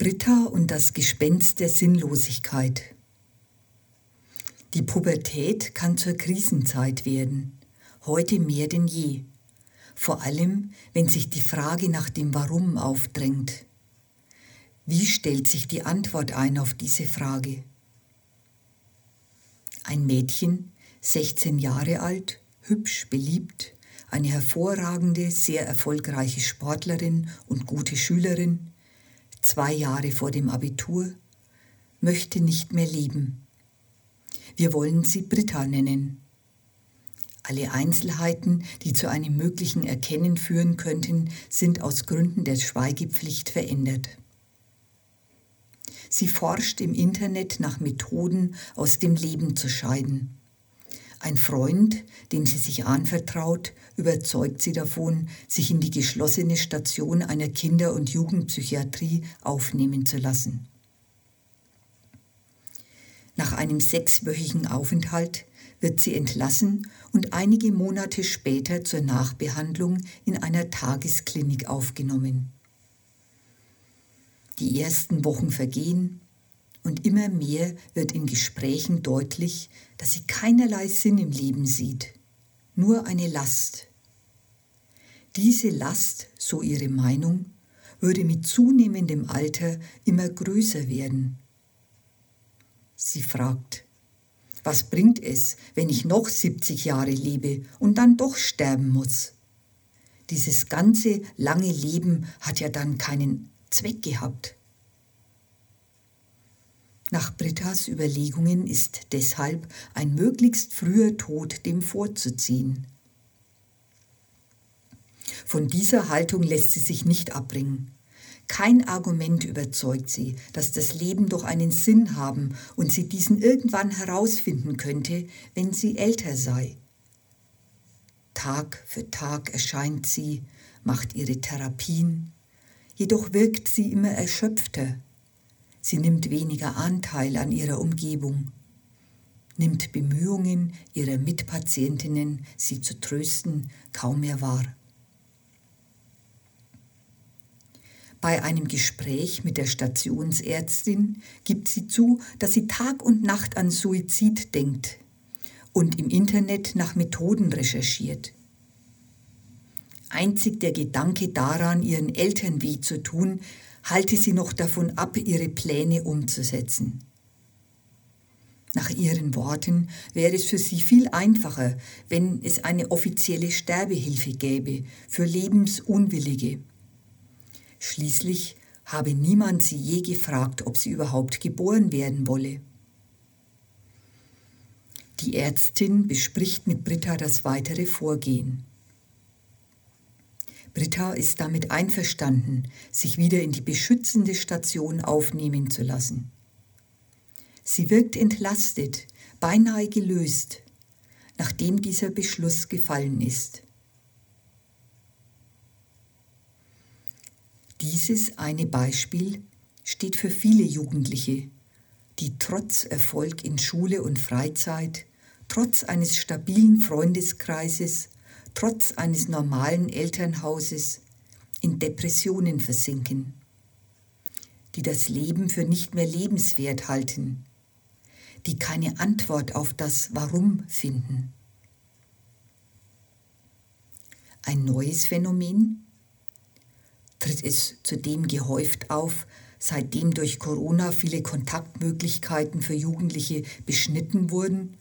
Britta und das Gespenst der Sinnlosigkeit. Die Pubertät kann zur Krisenzeit werden, heute mehr denn je, vor allem wenn sich die Frage nach dem Warum aufdrängt. Wie stellt sich die Antwort ein auf diese Frage? Ein Mädchen, 16 Jahre alt, hübsch, beliebt, eine hervorragende, sehr erfolgreiche Sportlerin und gute Schülerin, zwei Jahre vor dem Abitur, möchte nicht mehr leben. Wir wollen sie Britta nennen. Alle Einzelheiten, die zu einem möglichen Erkennen führen könnten, sind aus Gründen der Schweigepflicht verändert. Sie forscht im Internet nach Methoden, aus dem Leben zu scheiden. Ein Freund, dem sie sich anvertraut, überzeugt sie davon, sich in die geschlossene Station einer Kinder- und Jugendpsychiatrie aufnehmen zu lassen. Nach einem sechswöchigen Aufenthalt wird sie entlassen und einige Monate später zur Nachbehandlung in einer Tagesklinik aufgenommen. Die ersten Wochen vergehen, und immer mehr wird in Gesprächen deutlich, dass sie keinerlei Sinn im Leben sieht, nur eine Last. Diese Last, so ihre Meinung, würde mit zunehmendem Alter immer größer werden. Sie fragt, was bringt es, wenn ich noch 70 Jahre lebe und dann doch sterben muss? Dieses ganze lange Leben hat ja dann keinen Zweck gehabt. Nach Brittas Überlegungen ist deshalb ein möglichst früher Tod dem vorzuziehen. Von dieser Haltung lässt sie sich nicht abbringen. Kein Argument überzeugt sie, dass das Leben doch einen Sinn haben und sie diesen irgendwann herausfinden könnte, wenn sie älter sei. Tag für Tag erscheint sie, macht ihre Therapien, jedoch wirkt sie immer erschöpfter, Sie nimmt weniger Anteil an ihrer Umgebung, nimmt Bemühungen ihrer Mitpatientinnen, sie zu trösten, kaum mehr wahr. Bei einem Gespräch mit der Stationsärztin gibt sie zu, dass sie Tag und Nacht an Suizid denkt und im Internet nach Methoden recherchiert. Einzig der Gedanke daran, ihren Eltern weh zu tun, halte sie noch davon ab, ihre Pläne umzusetzen. Nach ihren Worten wäre es für sie viel einfacher, wenn es eine offizielle Sterbehilfe gäbe für Lebensunwillige. Schließlich habe niemand sie je gefragt, ob sie überhaupt geboren werden wolle. Die Ärztin bespricht mit Britta das weitere Vorgehen. Britta ist damit einverstanden, sich wieder in die beschützende Station aufnehmen zu lassen. Sie wirkt entlastet, beinahe gelöst, nachdem dieser Beschluss gefallen ist. Dieses eine Beispiel steht für viele Jugendliche, die trotz Erfolg in Schule und Freizeit, trotz eines stabilen Freundeskreises trotz eines normalen Elternhauses in Depressionen versinken, die das Leben für nicht mehr lebenswert halten, die keine Antwort auf das Warum finden. Ein neues Phänomen? Tritt es zudem gehäuft auf, seitdem durch Corona viele Kontaktmöglichkeiten für Jugendliche beschnitten wurden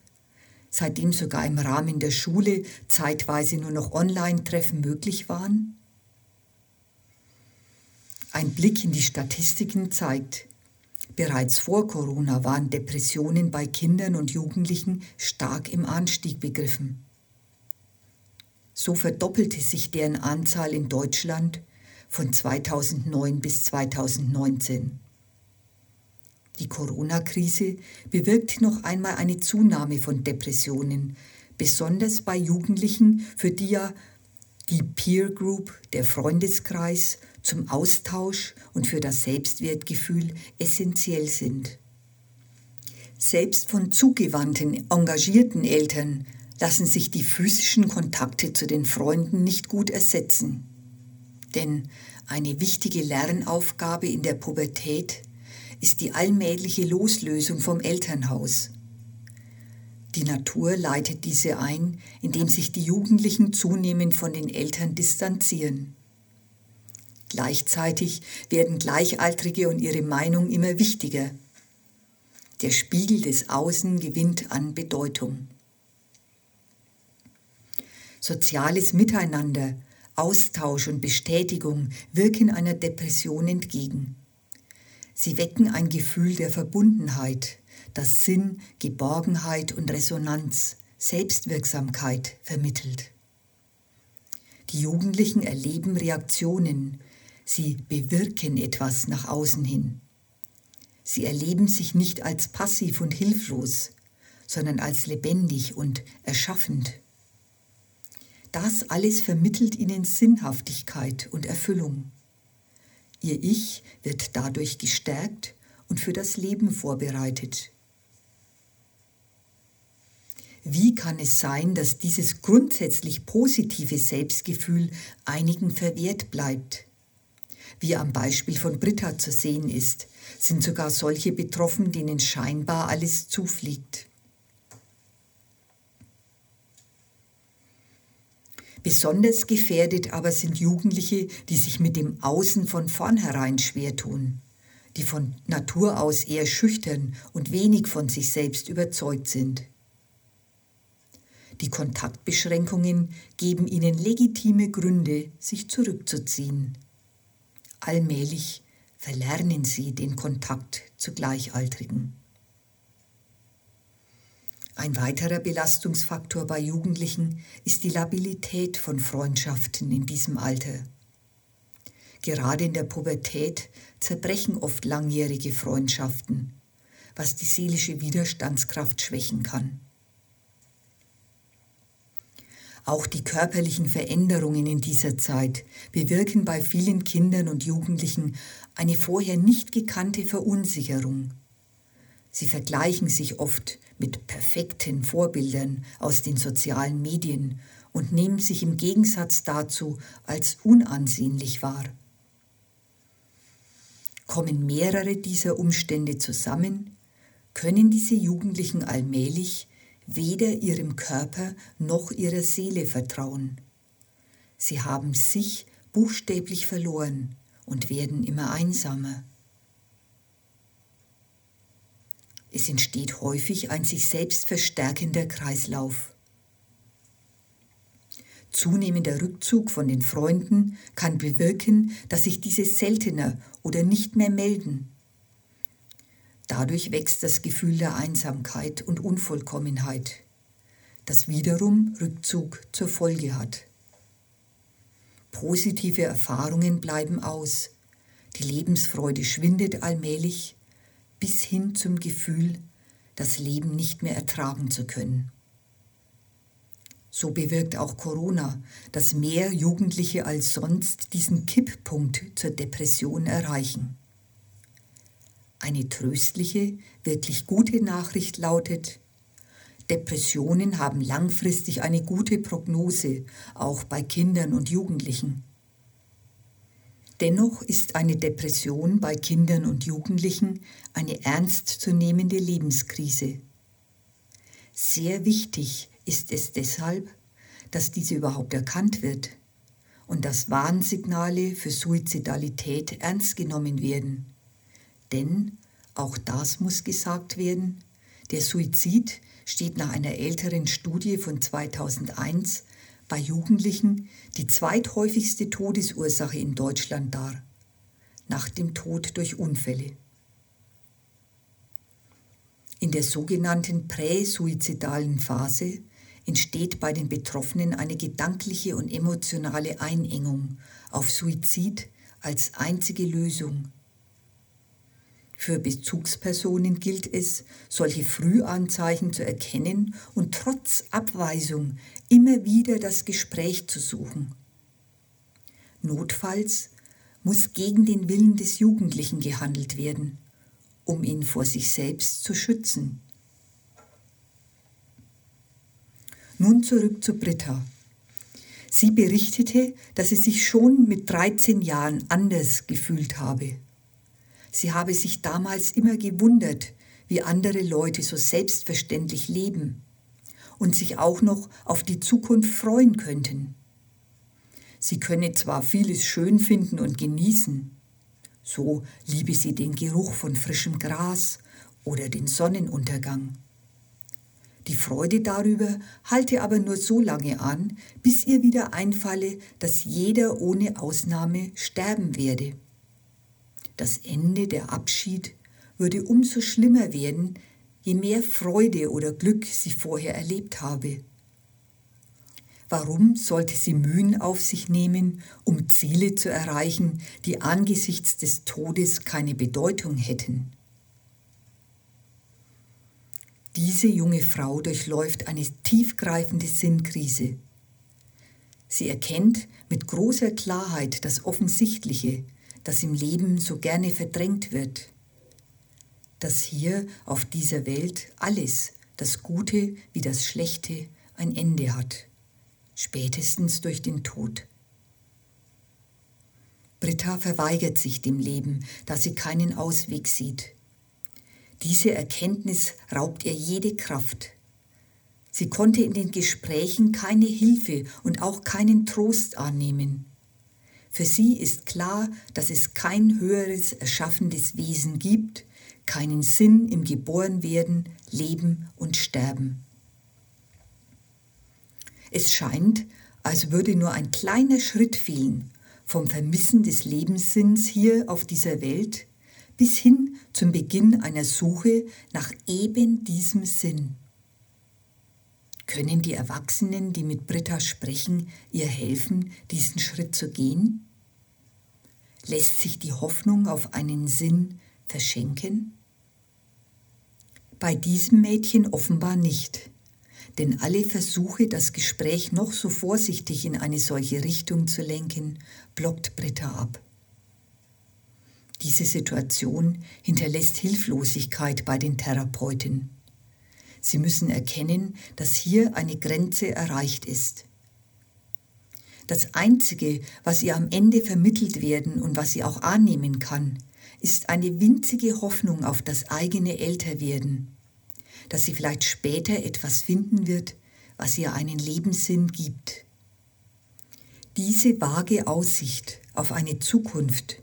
seitdem sogar im Rahmen der Schule zeitweise nur noch Online-Treffen möglich waren? Ein Blick in die Statistiken zeigt, bereits vor Corona waren Depressionen bei Kindern und Jugendlichen stark im Anstieg begriffen. So verdoppelte sich deren Anzahl in Deutschland von 2009 bis 2019. Die Corona-Krise bewirkt noch einmal eine Zunahme von Depressionen, besonders bei Jugendlichen, für die ja die Peer Group, der Freundeskreis, zum Austausch und für das Selbstwertgefühl essentiell sind. Selbst von zugewandten, engagierten Eltern lassen sich die physischen Kontakte zu den Freunden nicht gut ersetzen. Denn eine wichtige Lernaufgabe in der Pubertät ist die allmähliche Loslösung vom Elternhaus. Die Natur leitet diese ein, indem sich die Jugendlichen zunehmend von den Eltern distanzieren. Gleichzeitig werden Gleichaltrige und ihre Meinung immer wichtiger. Der Spiegel des Außen gewinnt an Bedeutung. Soziales Miteinander, Austausch und Bestätigung wirken einer Depression entgegen. Sie wecken ein Gefühl der Verbundenheit, das Sinn, Geborgenheit und Resonanz, Selbstwirksamkeit vermittelt. Die Jugendlichen erleben Reaktionen, sie bewirken etwas nach außen hin. Sie erleben sich nicht als passiv und hilflos, sondern als lebendig und erschaffend. Das alles vermittelt ihnen Sinnhaftigkeit und Erfüllung. Ihr Ich wird dadurch gestärkt und für das Leben vorbereitet. Wie kann es sein, dass dieses grundsätzlich positive Selbstgefühl einigen verwehrt bleibt? Wie am Beispiel von Britta zu sehen ist, sind sogar solche betroffen, denen scheinbar alles zufliegt. Besonders gefährdet aber sind Jugendliche, die sich mit dem Außen von vornherein schwer tun, die von Natur aus eher schüchtern und wenig von sich selbst überzeugt sind. Die Kontaktbeschränkungen geben ihnen legitime Gründe, sich zurückzuziehen. Allmählich verlernen sie den Kontakt zu Gleichaltrigen. Ein weiterer Belastungsfaktor bei Jugendlichen ist die Labilität von Freundschaften in diesem Alter. Gerade in der Pubertät zerbrechen oft langjährige Freundschaften, was die seelische Widerstandskraft schwächen kann. Auch die körperlichen Veränderungen in dieser Zeit bewirken bei vielen Kindern und Jugendlichen eine vorher nicht gekannte Verunsicherung. Sie vergleichen sich oft mit perfekten Vorbildern aus den sozialen Medien und nehmen sich im Gegensatz dazu als unansehnlich wahr. Kommen mehrere dieser Umstände zusammen, können diese Jugendlichen allmählich weder ihrem Körper noch ihrer Seele vertrauen. Sie haben sich buchstäblich verloren und werden immer einsamer. Es entsteht häufig ein sich selbst verstärkender Kreislauf. Zunehmender Rückzug von den Freunden kann bewirken, dass sich diese seltener oder nicht mehr melden Dadurch wächst das Gefühl der Einsamkeit und Unvollkommenheit, das wiederum Rückzug zur Folge hat. Positive Erfahrungen bleiben aus, die Lebensfreude schwindet allmählich bis hin zum Gefühl, das Leben nicht mehr ertragen zu können. So bewirkt auch Corona, dass mehr Jugendliche als sonst diesen Kipppunkt zur Depression erreichen. Eine tröstliche, wirklich gute Nachricht lautet, Depressionen haben langfristig eine gute Prognose, auch bei Kindern und Jugendlichen. Dennoch ist eine Depression bei Kindern und Jugendlichen eine ernstzunehmende Lebenskrise. Sehr wichtig ist es deshalb, dass diese überhaupt erkannt wird und dass Warnsignale für Suizidalität ernst genommen werden. Denn, auch das muss gesagt werden, der Suizid steht nach einer älteren Studie von 2001 bei Jugendlichen die zweithäufigste Todesursache in Deutschland dar, nach dem Tod durch Unfälle. In der sogenannten präsuizidalen Phase entsteht bei den Betroffenen eine gedankliche und emotionale Einengung auf Suizid als einzige Lösung für Bezugspersonen gilt es, solche Frühanzeichen zu erkennen und trotz Abweisung immer wieder das Gespräch zu suchen. Notfalls muss gegen den Willen des Jugendlichen gehandelt werden, um ihn vor sich selbst zu schützen. Nun zurück zu Britta. Sie berichtete, dass sie sich schon mit 13 Jahren anders gefühlt habe. Sie habe sich damals immer gewundert, wie andere Leute so selbstverständlich leben und sich auch noch auf die Zukunft freuen könnten. Sie könne zwar vieles schön finden und genießen, so liebe sie den Geruch von frischem Gras oder den Sonnenuntergang. Die Freude darüber halte aber nur so lange an, bis ihr wieder einfalle, dass jeder ohne Ausnahme sterben werde. Das Ende, der Abschied, würde umso schlimmer werden, je mehr Freude oder Glück sie vorher erlebt habe. Warum sollte sie Mühen auf sich nehmen, um Ziele zu erreichen, die angesichts des Todes keine Bedeutung hätten? Diese junge Frau durchläuft eine tiefgreifende Sinnkrise. Sie erkennt mit großer Klarheit das Offensichtliche, das im Leben so gerne verdrängt wird. Dass hier auf dieser Welt alles, das Gute wie das Schlechte, ein Ende hat, spätestens durch den Tod. Britta verweigert sich dem Leben, da sie keinen Ausweg sieht. Diese Erkenntnis raubt ihr jede Kraft. Sie konnte in den Gesprächen keine Hilfe und auch keinen Trost annehmen. Für sie ist klar, dass es kein höheres erschaffendes Wesen gibt, keinen Sinn im Geborenwerden, Leben und Sterben. Es scheint, als würde nur ein kleiner Schritt fehlen vom Vermissen des Lebenssinns hier auf dieser Welt bis hin zum Beginn einer Suche nach eben diesem Sinn. Können die Erwachsenen, die mit Britta sprechen, ihr helfen, diesen Schritt zu gehen? Lässt sich die Hoffnung auf einen Sinn verschenken? Bei diesem Mädchen offenbar nicht, denn alle Versuche, das Gespräch noch so vorsichtig in eine solche Richtung zu lenken, blockt Britta ab. Diese Situation hinterlässt Hilflosigkeit bei den Therapeuten. Sie müssen erkennen, dass hier eine Grenze erreicht ist. Das Einzige, was ihr am Ende vermittelt werden und was sie auch annehmen kann, ist eine winzige Hoffnung auf das eigene Älterwerden, dass sie vielleicht später etwas finden wird, was ihr einen Lebenssinn gibt. Diese vage Aussicht auf eine Zukunft,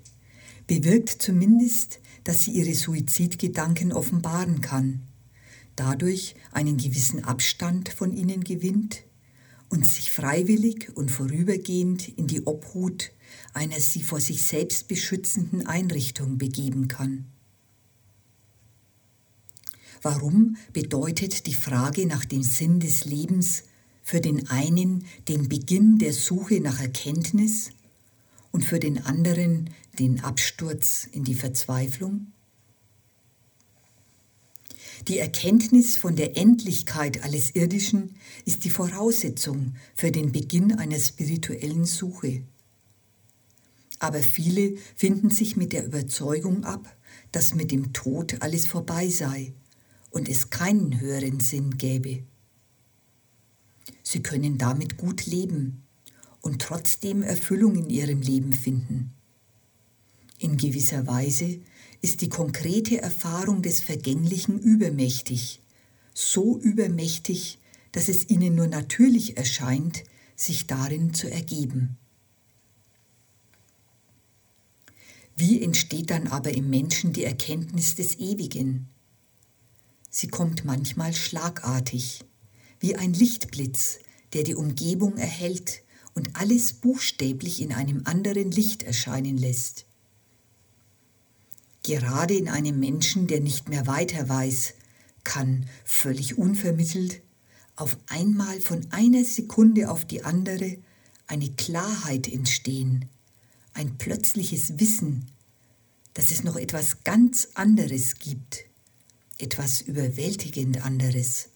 bewirkt zumindest, dass sie ihre Suizidgedanken offenbaren kann, dadurch einen gewissen Abstand von ihnen gewinnt und sich freiwillig und vorübergehend in die Obhut einer sie vor sich selbst beschützenden Einrichtung begeben kann. Warum bedeutet die Frage nach dem Sinn des Lebens für den einen den Beginn der Suche nach Erkenntnis und für den anderen den Absturz in die Verzweiflung? Die Erkenntnis von der Endlichkeit alles Irdischen ist die Voraussetzung für den Beginn einer spirituellen Suche. Aber viele finden sich mit der Überzeugung ab, dass mit dem Tod alles vorbei sei und es keinen höheren Sinn gäbe. Sie können damit gut leben und trotzdem Erfüllung in ihrem Leben finden. In gewisser Weise ist die konkrete Erfahrung des Vergänglichen übermächtig, so übermächtig, dass es ihnen nur natürlich erscheint, sich darin zu ergeben. Wie entsteht dann aber im Menschen die Erkenntnis des Ewigen? Sie kommt manchmal schlagartig, wie ein Lichtblitz, der die Umgebung erhellt und alles buchstäblich in einem anderen Licht erscheinen lässt. Gerade in einem Menschen, der nicht mehr weiter weiß, kann völlig unvermittelt auf einmal von einer Sekunde auf die andere eine Klarheit entstehen, ein plötzliches Wissen, dass es noch etwas ganz anderes gibt, etwas überwältigend anderes.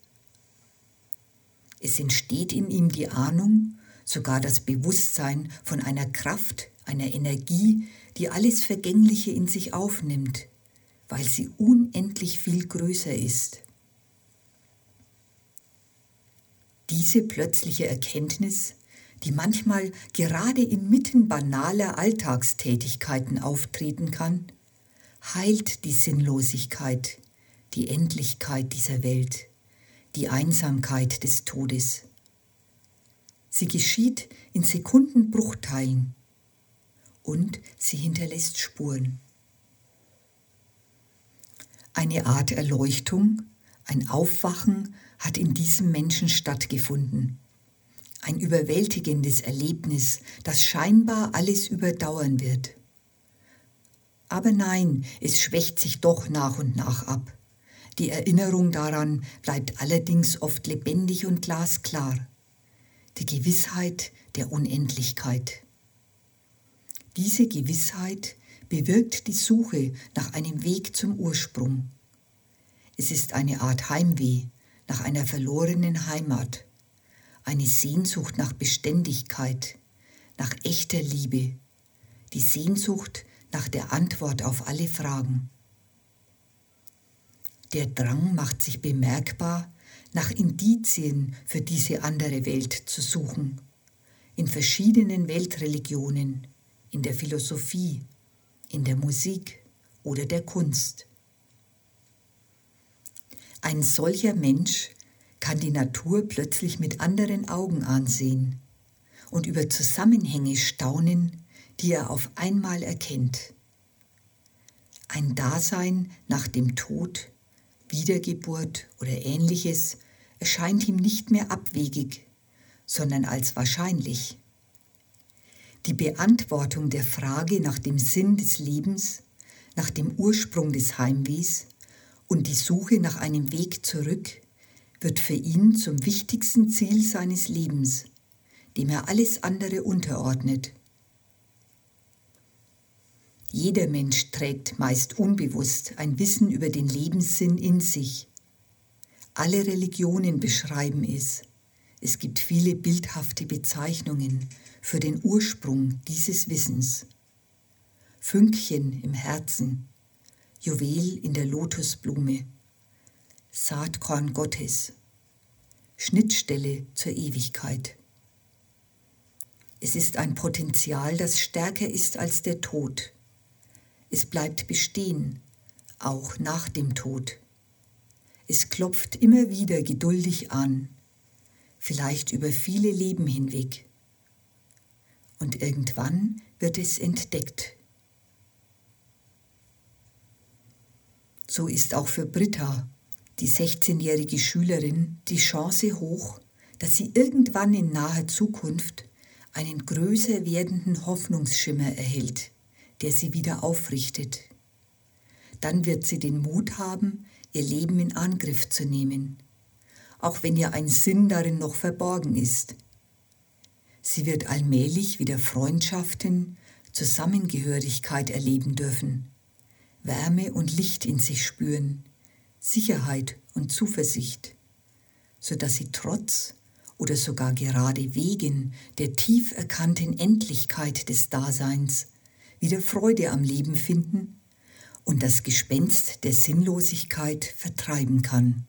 Es entsteht in ihm die Ahnung, sogar das Bewusstsein von einer Kraft, einer Energie, die alles Vergängliche in sich aufnimmt, weil sie unendlich viel größer ist. Diese plötzliche Erkenntnis, die manchmal gerade inmitten banaler Alltagstätigkeiten auftreten kann, heilt die Sinnlosigkeit, die Endlichkeit dieser Welt, die Einsamkeit des Todes. Sie geschieht in Sekundenbruchteilen und sie hinterlässt Spuren. Eine Art Erleuchtung, ein Aufwachen hat in diesem Menschen stattgefunden. Ein überwältigendes Erlebnis, das scheinbar alles überdauern wird. Aber nein, es schwächt sich doch nach und nach ab. Die Erinnerung daran bleibt allerdings oft lebendig und glasklar. Die Gewissheit der Unendlichkeit. Diese Gewissheit bewirkt die Suche nach einem Weg zum Ursprung. Es ist eine Art Heimweh nach einer verlorenen Heimat, eine Sehnsucht nach Beständigkeit, nach echter Liebe, die Sehnsucht nach der Antwort auf alle Fragen. Der Drang macht sich bemerkbar, nach Indizien für diese andere Welt zu suchen, in verschiedenen Weltreligionen, in der Philosophie, in der Musik oder der Kunst. Ein solcher Mensch kann die Natur plötzlich mit anderen Augen ansehen und über Zusammenhänge staunen, die er auf einmal erkennt. Ein Dasein nach dem Tod, Wiedergeburt oder ähnliches erscheint ihm nicht mehr abwegig, sondern als wahrscheinlich. Die Beantwortung der Frage nach dem Sinn des Lebens, nach dem Ursprung des Heimwehs und die Suche nach einem Weg zurück wird für ihn zum wichtigsten Ziel seines Lebens, dem er alles andere unterordnet. Jeder Mensch trägt meist unbewusst ein Wissen über den Lebenssinn in sich. Alle Religionen beschreiben es. Es gibt viele bildhafte Bezeichnungen für den Ursprung dieses Wissens. Fünkchen im Herzen, Juwel in der Lotusblume, Saatkorn Gottes, Schnittstelle zur Ewigkeit. Es ist ein Potenzial, das stärker ist als der Tod. Es bleibt bestehen, auch nach dem Tod. Es klopft immer wieder geduldig an, vielleicht über viele Leben hinweg. Und irgendwann wird es entdeckt So ist auch für Britta, die 16-jährige Schülerin, die Chance hoch, dass sie irgendwann in naher Zukunft einen größer werdenden Hoffnungsschimmer erhält, der sie wieder aufrichtet. Dann wird sie den Mut haben, ihr Leben in Angriff zu nehmen, auch wenn ihr ein Sinn darin noch verborgen ist. Sie wird allmählich wieder Freundschaften, Zusammengehörigkeit erleben dürfen Wärme und Licht in sich spüren, Sicherheit und Zuversicht, so dass sie trotz oder sogar gerade wegen der tief erkannten Endlichkeit des Daseins wieder Freude am Leben finden und das Gespenst der Sinnlosigkeit vertreiben kann.